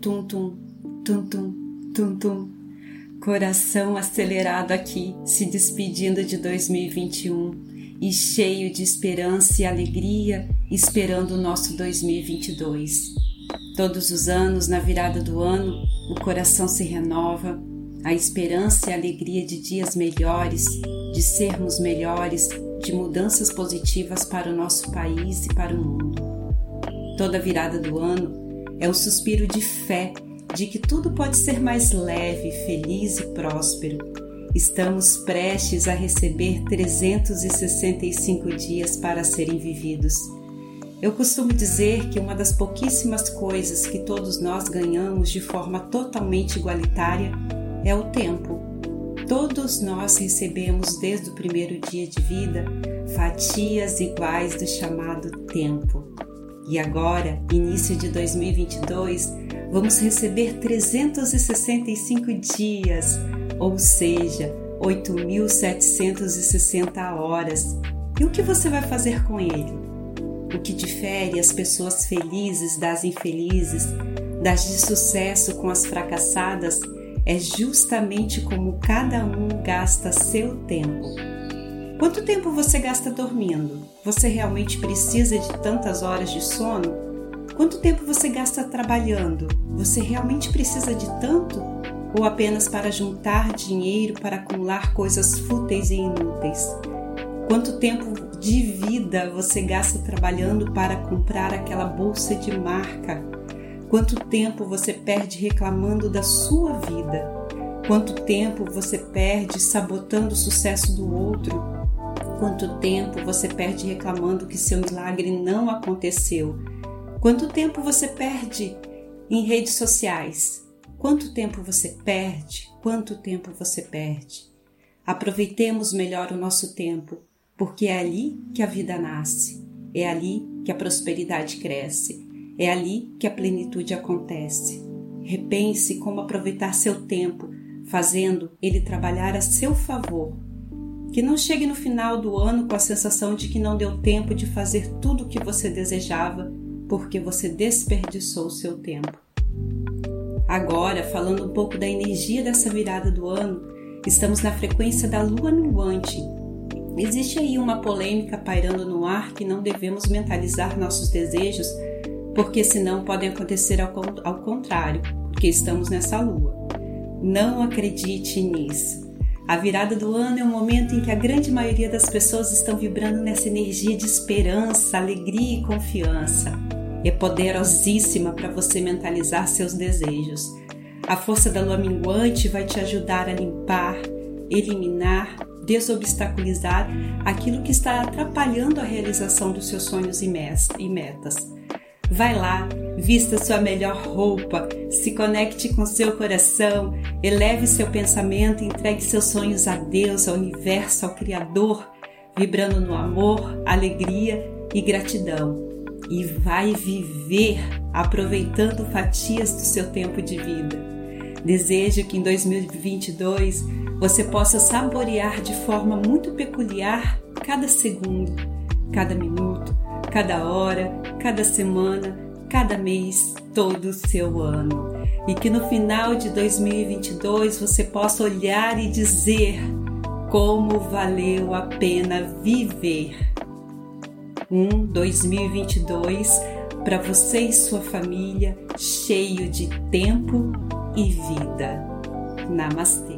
tum tum, tum tum, tum tum. Coração acelerado aqui, se despedindo de 2021 e cheio de esperança e alegria, esperando o nosso 2022. Todos os anos, na virada do ano, o coração se renova, a esperança e a alegria de dias melhores, de sermos melhores, de mudanças positivas para o nosso país e para o mundo. Toda virada do ano é um suspiro de fé de que tudo pode ser mais leve, feliz e próspero. Estamos prestes a receber 365 dias para serem vividos. Eu costumo dizer que uma das pouquíssimas coisas que todos nós ganhamos de forma totalmente igualitária é o tempo. Todos nós recebemos desde o primeiro dia de vida fatias iguais do chamado tempo. E agora, início de 2022, vamos receber 365 dias, ou seja, 8.760 horas. E o que você vai fazer com ele? O que difere as pessoas felizes das infelizes, das de sucesso com as fracassadas, é justamente como cada um gasta seu tempo. Quanto tempo você gasta dormindo? Você realmente precisa de tantas horas de sono? Quanto tempo você gasta trabalhando? Você realmente precisa de tanto? Ou apenas para juntar dinheiro para acumular coisas fúteis e inúteis? Quanto tempo de vida você gasta trabalhando para comprar aquela bolsa de marca? Quanto tempo você perde reclamando da sua vida? Quanto tempo você perde sabotando o sucesso do outro? Quanto tempo você perde reclamando que seu milagre não aconteceu? Quanto tempo você perde em redes sociais? Quanto tempo você perde? Quanto tempo você perde? Aproveitemos melhor o nosso tempo, porque é ali que a vida nasce, é ali que a prosperidade cresce, é ali que a plenitude acontece. Repense como aproveitar seu tempo, fazendo ele trabalhar a seu favor que não chegue no final do ano com a sensação de que não deu tempo de fazer tudo o que você desejava porque você desperdiçou o seu tempo. Agora, falando um pouco da energia dessa virada do ano, estamos na frequência da lua minguante. Existe aí uma polêmica pairando no ar que não devemos mentalizar nossos desejos, porque senão podem acontecer ao, contrário, porque estamos nessa lua. Não acredite nisso. A virada do ano é um momento em que a grande maioria das pessoas estão vibrando nessa energia de esperança, alegria e confiança. É poderosíssima para você mentalizar seus desejos. A força da lua minguante vai te ajudar a limpar, eliminar, desobstaculizar aquilo que está atrapalhando a realização dos seus sonhos e metas. Vai lá, vista sua melhor roupa, se conecte com seu coração, eleve seu pensamento, entregue seus sonhos a Deus, ao universo, ao Criador, vibrando no amor, alegria e gratidão. E vai viver aproveitando fatias do seu tempo de vida. Desejo que em 2022 você possa saborear de forma muito peculiar cada segundo, cada minuto, cada hora, cada semana, cada mês, todo o seu ano. E que no final de 2022 você possa olhar e dizer como valeu a pena viver. Um 2022 para você e sua família cheio de tempo e vida. Namastê.